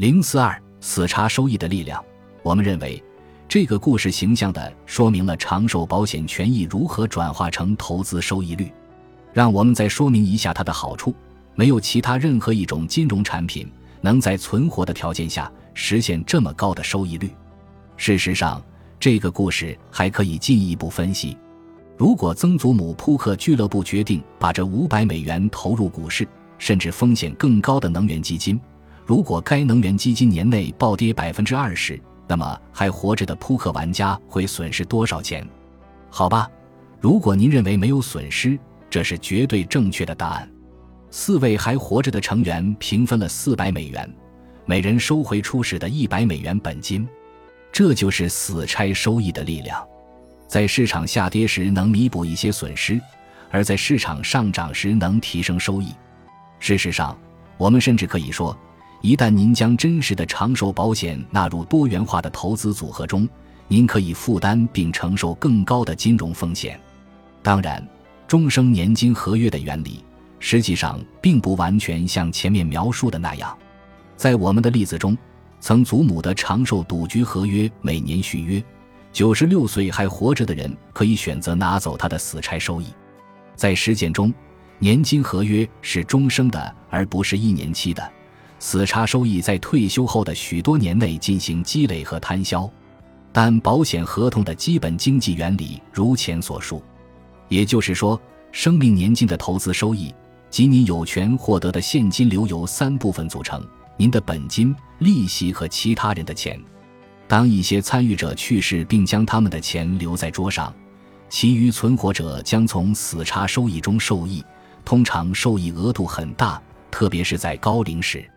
零四二死差收益的力量。我们认为，这个故事形象地说明了长寿保险权益如何转化成投资收益率。让我们再说明一下它的好处。没有其他任何一种金融产品能在存活的条件下实现这么高的收益率。事实上，这个故事还可以进一步分析：如果曾祖母扑克俱乐部决定把这五百美元投入股市，甚至风险更高的能源基金，如果该能源基金年内暴跌百分之二十，那么还活着的扑克玩家会损失多少钱？好吧，如果您认为没有损失，这是绝对正确的答案。四位还活着的成员平分了四百美元，每人收回初始的一百美元本金。这就是死差收益的力量，在市场下跌时能弥补一些损失，而在市场上涨时能提升收益。事实上，我们甚至可以说，一旦您将真实的长寿保险纳入多元化的投资组合中，您可以负担并承受更高的金融风险。当然，终生年金合约的原理实际上并不完全像前面描述的那样。在我们的例子中。曾祖母的长寿赌局合约每年续约，九十六岁还活着的人可以选择拿走他的死差收益。在实践中，年金合约是终生的，而不是一年期的。死差收益在退休后的许多年内进行积累和摊销。但保险合同的基本经济原理如前所述，也就是说，生命年金的投资收益及你有权获得的现金流由三部分组成。您的本金、利息和其他人的钱。当一些参与者去世并将他们的钱留在桌上，其余存活者将从死差收益中受益，通常受益额度很大，特别是在高龄时。